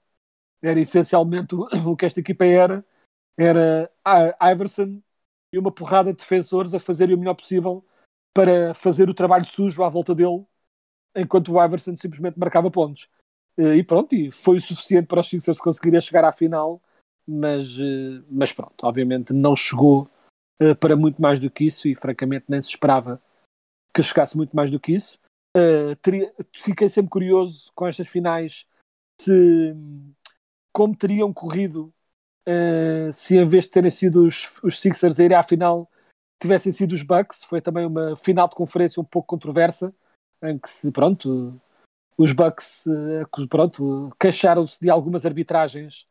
Era essencialmente o, o que esta equipa era. Era Iverson e uma porrada de defensores a fazerem o melhor possível para fazer o trabalho sujo à volta dele, enquanto o Iverson simplesmente marcava pontos. Eh, e pronto, e foi o suficiente para os Sixers conseguirem chegar à final, mas, eh, mas pronto, obviamente não chegou eh, para muito mais do que isso e francamente nem se esperava que chegasse muito mais do que isso. Fiquei sempre curioso com estas finais se como teriam corrido se em vez de terem sido os, os Sixers a ir à final tivessem sido os Bucks. Foi também uma final de conferência um pouco controversa em que se, pronto, os Bucks uh, pronto, queixaram-se de algumas arbitragens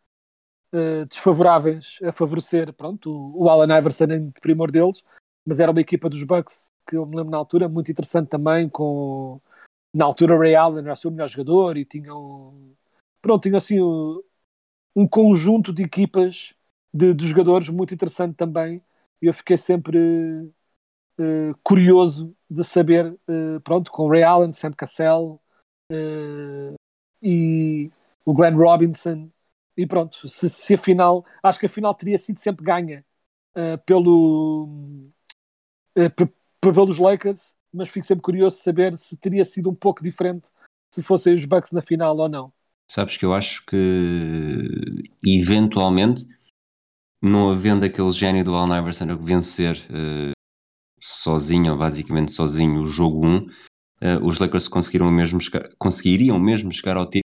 uh, desfavoráveis a favorecer pronto, o Allen Iverson em primor deles, mas era uma equipa dos Bucks que eu me lembro na altura, muito interessante também, com na altura Ray Allen era o seu melhor jogador e tinham pronto, tinham assim um conjunto de equipas de, de jogadores muito interessante também eu fiquei sempre uh, curioso de saber, uh, pronto, com Ray Allen, Sam Cassell uh, e o Glenn Robinson e pronto, se, se a final, acho que a final teria sido sempre ganha pelo pelos Lakers, mas fico sempre curioso de saber se teria sido um pouco diferente se fossem os Bucks na final ou não. Sabes que eu acho que eventualmente, não havendo aquele gênio do Allen Iverson a vencer uh, sozinho, ou basicamente sozinho, o jogo 1, uh, eh, os Lakers conseguiram mesmo conseguiriam mesmo chegar ao título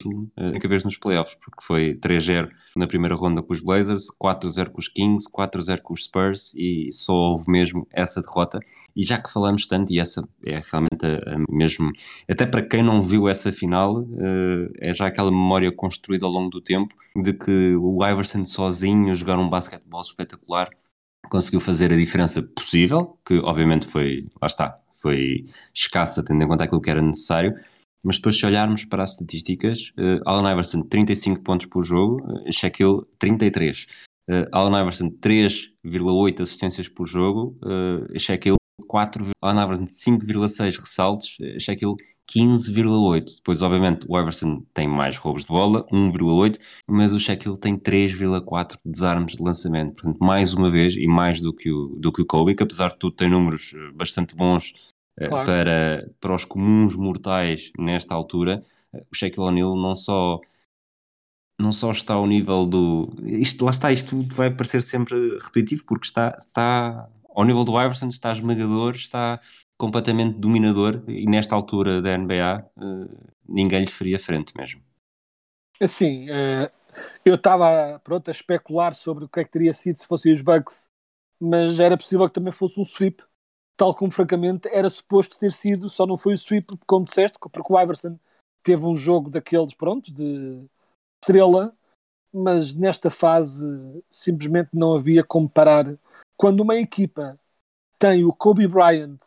título a única vez nos playoffs, porque foi 3-0 na primeira ronda com os Blazers, 4-0 com os Kings, 4-0 com os Spurs e só houve mesmo essa derrota. E já que falamos tanto, e essa é realmente a, a mesmo, até para quem não viu essa final, uh, é já aquela memória construída ao longo do tempo de que o Iverson sozinho jogar um basquetebol espetacular conseguiu fazer a diferença possível, que obviamente foi, lá está, foi escassa tendo em conta aquilo que era necessário, mas depois se olharmos para as estatísticas, uh, Allen Iverson 35 pontos por jogo, uh, Shaquille 33. Uh, Allen Iverson 3,8 assistências por jogo, uh, Shaquille 4, Allen Iverson 5,6 ressaltos, Shaquille 15,8. Depois, obviamente, o Iverson tem mais roubos de bola, 1,8, mas o Shaquille tem 3,4 desarmes de lançamento. Portanto, mais uma vez, e mais do que o, do que o Kobe, que apesar de tudo tem números bastante bons eh, claro. para, para os comuns mortais nesta altura, eh, o Shaquille O'Neal não só não só está ao nível do isto lá está, isto vai parecer sempre repetitivo porque está, está ao nível do Iverson, está esmagador, está completamente dominador e nesta altura da NBA eh, ninguém lhe faria frente mesmo. Assim, eu estava pronto a especular sobre o que é que teria sido se fossem os Bucks, mas era possível que também fosse um sweep tal como francamente era suposto ter sido, só não foi o sweep, como disseste, porque o Iverson teve um jogo daqueles, pronto, de estrela, mas nesta fase simplesmente não havia como parar. Quando uma equipa tem o Kobe Bryant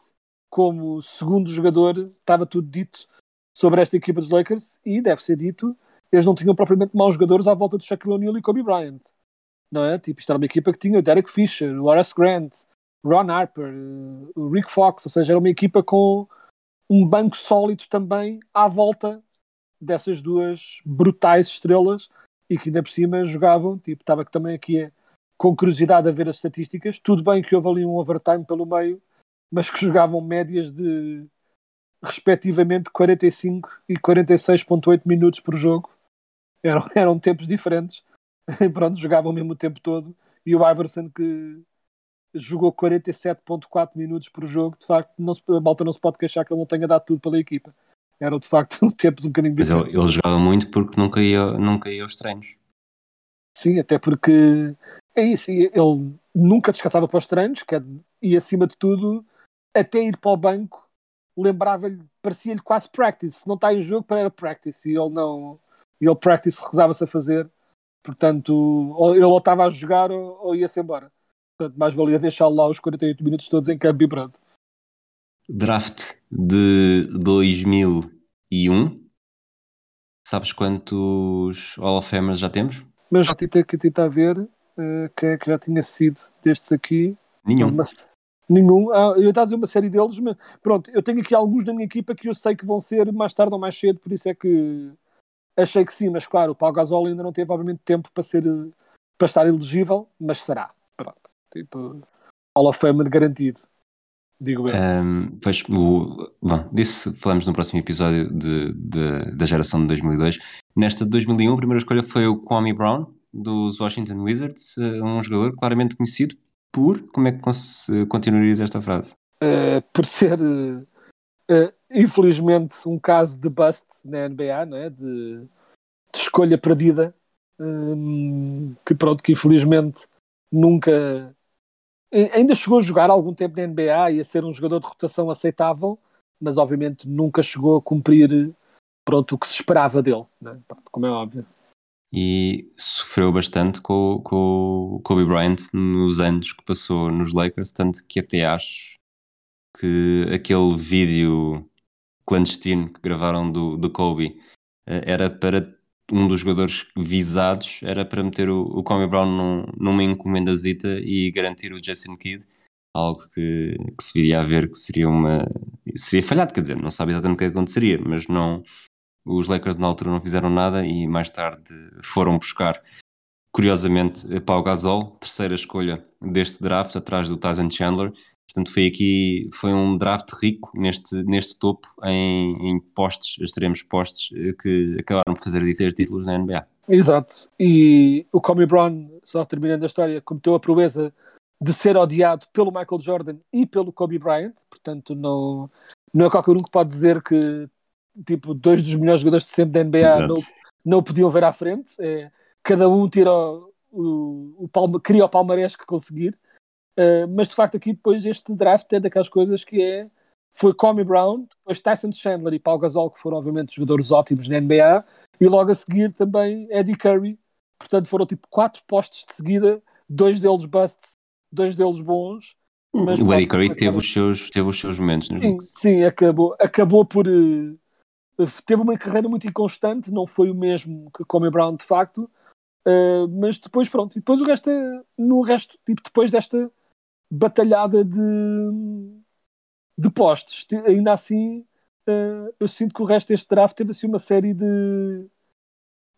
como segundo jogador, estava tudo dito sobre esta equipa dos Lakers e deve ser dito, eles não tinham propriamente maus jogadores à volta de Shaquille O'Neal e Kobe Bryant. Não é? Tipo, isto era uma equipa que tinha o Derek Fisher, o Horace Grant, Ron Harper, eh, o Rick Fox, ou seja, era uma equipa com um banco sólido também à volta dessas duas brutais estrelas e que ainda por cima jogavam, tipo, estava também aqui com curiosidade a ver as estatísticas, tudo bem que houve ali um overtime pelo meio, mas que jogavam médias de respectivamente 45 e 46.8 minutos por jogo, eram, eram tempos diferentes, pronto, jogavam mesmo o tempo todo, e o Iverson que jogou 47.4 minutos por jogo, de facto, não se, a malta não se pode queixar que ele não tenha dado tudo pela equipa. Era de facto tempos um bocadinho diferentes. Mas ele, ele, jogava muito porque nunca ia, nunca ia aos treinos. Sim, até porque é isso, ele nunca descansava para os treinos, que é, e acima de tudo, até ir para o banco, lembrava-lhe, parecia-lhe quase practice. Se não está em jogo, para era practice, e ele não, e ele practice recusava-se a fazer. Portanto, ou ele ou estava a jogar ou, ou ia-se embora. Portanto, mais valia deixá-lo lá os 48 minutos todos em campo e pronto. Draft de 2001. Sabes quantos Hall of Famers já temos? Mas já tive que tentar ver uh, quem é que já tinha sido destes aqui. Nenhum. Uma, nenhum. Ah, eu estava a dizer uma série deles, mas pronto, eu tenho aqui alguns da minha equipa que eu sei que vão ser mais tarde ou mais cedo, por isso é que achei que sim, mas claro, o Pau Gasol ainda não teve obviamente tempo para ser para estar elegível, mas será. Pronto. Tipo, Hall of Fame garantido. Digo eu. Um, pois, o, bom, disso falamos no próximo episódio de, de, da geração de 2002. Nesta de 2001, a primeira escolha foi o Kwame Brown, dos Washington Wizards, eh, um jogador claramente conhecido por. Como é que continuarias esta frase? Uh, por ser uh, infelizmente, um caso de bust na NBA, não é? de, de escolha perdida, um, que pronto, que infelizmente nunca ainda chegou a jogar algum tempo na NBA e a ser um jogador de rotação aceitável, mas obviamente nunca chegou a cumprir pronto, o que se esperava dele, né? como é óbvio. E sofreu bastante com, com o Kobe Bryant nos anos que passou nos Lakers, tanto que até acho que aquele vídeo clandestino que gravaram do, do Kobe eh, era para um dos jogadores visados era para meter o, o Kobe Brown num, numa encomendazita e garantir o Jason Kidd, algo que, que, se viria a ver que seria uma seria falhado, quer dizer, não sabe exatamente o que aconteceria, mas não os Lakers na altura não fizeram nada e mais tarde foram buscar curiosamente Pau Gasol, terceira escolha deste draft atrás do Tyson Chandler Portanto, foi aqui, foi um draft rico neste, neste topo em, em postos, extremos postos, eh, que acabaram por fazer dizer títulos na NBA. Exato. E o Kobe Brown, só terminando a história, cometeu a proeza de ser odiado pelo Michael Jordan e pelo Kobe Bryant. Portanto, não, não é qualquer um que pode dizer que tipo, dois dos melhores jogadores de sempre da NBA não, não podiam ver à frente. É, cada um tira o, o, o palma, cria o palmarés que conseguir. Uh, mas de facto aqui depois este draft é daquelas coisas que é foi Kobe Brown, depois Tyson Chandler e Paul Gasol, que foram obviamente jogadores ótimos na NBA, e logo a seguir também Eddie Curry. Portanto, foram tipo quatro postes de seguida, dois deles busts, dois deles bons. Mas, o Eddie Curry teve os, seus, teve os seus momentos. Sim, sim, acabou, acabou por. Uh, teve uma carreira muito inconstante, não foi o mesmo que Kobe Brown de facto, uh, mas depois pronto. E depois o resto é, no resto, tipo, depois desta batalhada de, de postes. Ainda assim, uh, eu sinto que o resto deste draft teve assim uma série de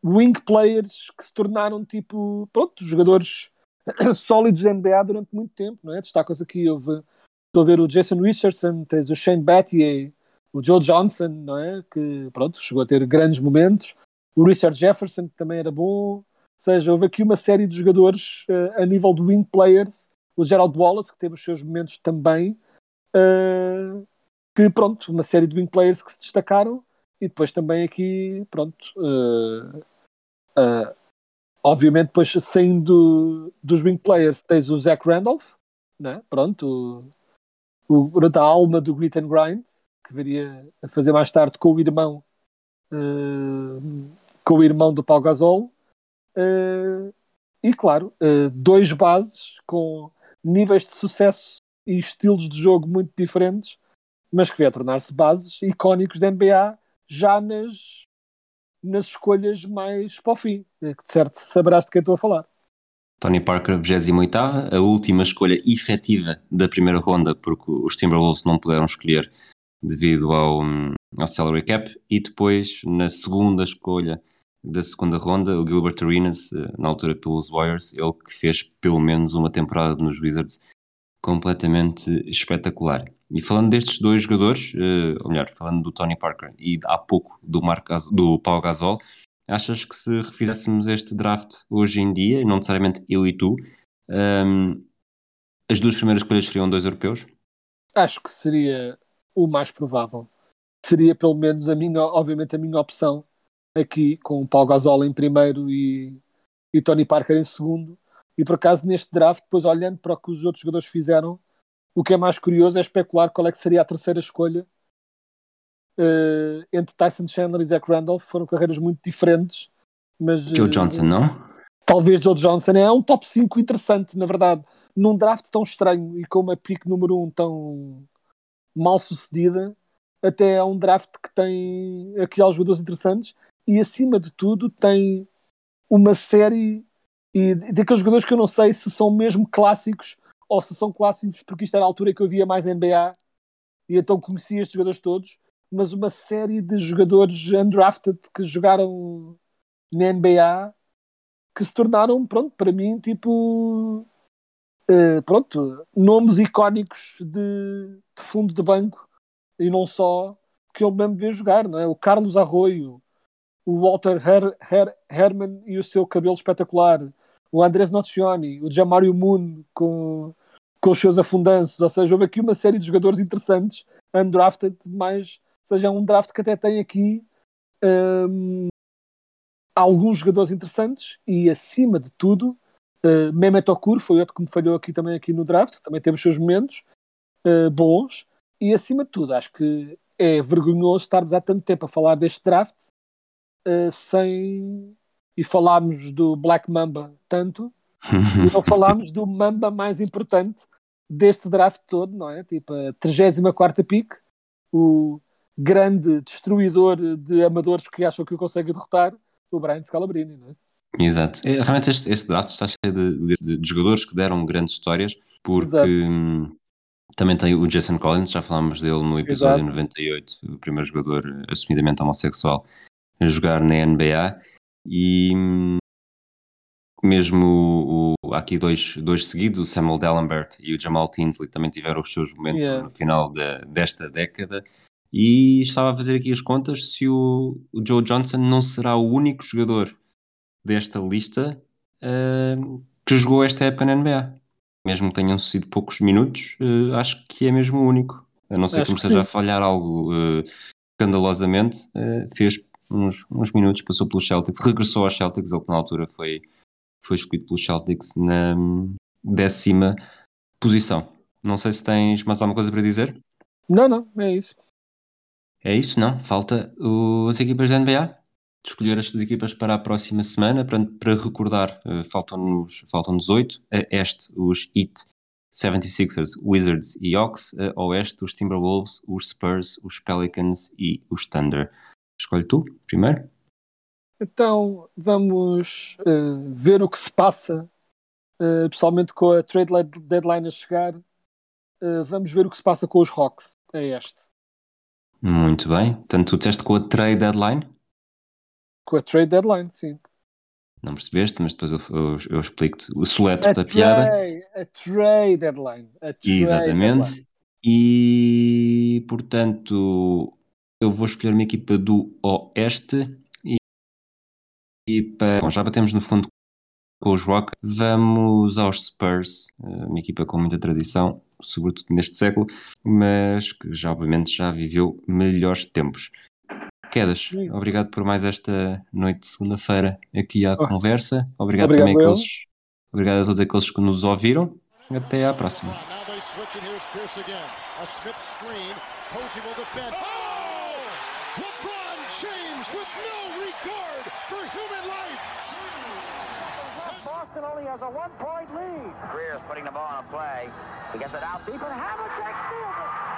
wing players que se tornaram tipo, pronto, jogadores sólidos da NBA durante muito tempo, não é? Destacas aqui, houve, estou a ver o Jason Richardson, tens o Shane Battier, o Joe Johnson, não é? Que, pronto, chegou a ter grandes momentos. O Richard Jefferson, que também era bom. Ou seja, houve aqui uma série de jogadores uh, a nível de wing players o Gerald Wallace, que teve os seus momentos também, uh, que pronto, uma série de wing players que se destacaram, e depois também aqui, pronto, uh, obviamente depois saindo dos wing players tens o Zach Randolph, né? pronto, o, o, a alma do Grit and Grind, que viria a fazer mais tarde com o irmão com o irmão do Paul Gasol, e claro, dois bases com níveis de sucesso e estilos de jogo muito diferentes, mas que veio a tornar-se bases icónicos da NBA já nas, nas escolhas mais para o fim, que certo saberás de quem estou a falar. Tony Parker, 28 a última escolha efetiva da primeira ronda, porque os Timberwolves não puderam escolher devido ao, ao salary cap, e depois na segunda escolha da segunda ronda, o Gilbert Arenas, eh, na altura pelos Warriors, ele que fez pelo menos uma temporada nos Wizards completamente espetacular. E falando destes dois jogadores, eh, ou melhor, falando do Tony Parker e há pouco do, Mark, do Pau Gasol, achas que se refizéssemos este draft hoje em dia, não necessariamente eu e tu, um, ehm, as duas primeiras escolhas seriam dois europeus? Acho que seria o mais provável. Seria pelo menos a minha, obviamente, a minha opção aqui com o Paul Gasol em primeiro e, e Tony Parker em segundo. E por acaso neste draft, depois olhando para o que os outros jogadores fizeram, o que é mais curioso é especular qual é que seria a terceira escolha uh, entre Tyson Chandler e Zach Randolph. Foram carreiras muito diferentes. Mas, Joe uh, Johnson, não? Talvez Joe Johnson é um top 5 interessante, na verdade. Num draft tão estranho e com uma pick número 1 um tão mal sucedida, até é um draft que tem aqui alguns jogadores interessantes e acima de tudo tem uma série e daqueles jogadores que eu não sei se são mesmo clássicos ou se são clássicos porque isto era a altura que eu via mais NBA e então conhecia estes jogadores todos, mas uma série de jogadores undrafted que jogaram na NBA que se tornaram, pronto, para mim, tipo, uh, pronto, nomes icónicos de, de, fundo de banco e não só que eu mesmo ver jogar, não é? O Carlos Arroio, o Walter Her Her Herman e o seu cabelo espetacular, o Andrés Nocioni, o Jamario Moon com, com os seus afundanços, ou seja, houve aqui uma série de jogadores interessantes undrafted, mas seja um draft que até tem aqui hum, alguns jogadores interessantes e acima de tudo uh, Mehmet Okur foi outro que me falhou aqui também aqui no draft, também teve os seus momentos uh, bons e acima de tudo acho que é vergonhoso estarmos há tanto tempo a falar deste draft uh, sem e falarmos do Black Mamba tanto e não falámos do Mamba mais importante deste draft todo, não é? Tipo a 34 pick, o grande destruidor de amadores que acham que o consegue derrotar, o Brian Scalabrine, não é? Exato. É, realmente este, este draft está cheio de, de, de, jogadores que deram grandes histórias, porque hum, também tem o Jason Collins, já falámos dele no episódio Exato. 98, o primeiro jogador assumidamente homossexual a jogar na NBA, e hum, mesmo o, o, aqui dois, dois seguidos, o Samuel Dallenbert e o Jamal Tinsley também tiveram os seus momentos yeah. no final de, desta década e estava a fazer aqui as contas se o, o Joe Johnson não será o único jogador desta lista uh, que jogou esta época na NBA. Mesmo que tenham sido poucos minutos, uh, acho que é mesmo o único. A não ser acho que me esteja a falhar algo uh, escandalosamente, fez uns, uns minutos, passou pelos Celtics, regressou aos Celtics, ele que na altura foi foi escolhido pelos Celtics na décima posição. Não sei se tens mais alguma coisa para dizer. Não, não, é isso. É isso, não? Falta as equipas da NBA. Escolher as equipas para a próxima semana. Para, para recordar, uh, faltam-nos faltam oito. A este, os Heat, 76ers, Wizards e Hawks. A oeste, os Timberwolves, os Spurs, os Pelicans e os Thunder. Escolhe tu, primeiro. Então vamos uh, ver o que se passa, uh, pessoalmente com a trade deadline a chegar. Uh, vamos ver o que se passa com os Hawks. É este. Muito bem. Portanto, tu disseste com a trade deadline? Com a trade deadline, sim. Não percebeste, mas depois eu, eu, eu explico-te o soletre da piada. A trade deadline. A Exatamente. Deadline. E portanto, eu vou escolher uma equipa do Oeste e para, bom, já batemos no fundo com os Rock, vamos aos Spurs, eh, uma equipa com muita tradição, sobretudo neste século, mas que já obviamente já viveu melhores tempos. Quedas, obrigado por mais esta noite de segunda-feira aqui à oh. conversa. Obrigado, obrigado também aqueles, obrigado a todos aqueles que nos ouviram. Até à próxima. Boston only has a one-point lead. Greer's putting the ball on a play. He gets it out deep, and Havlicek steals.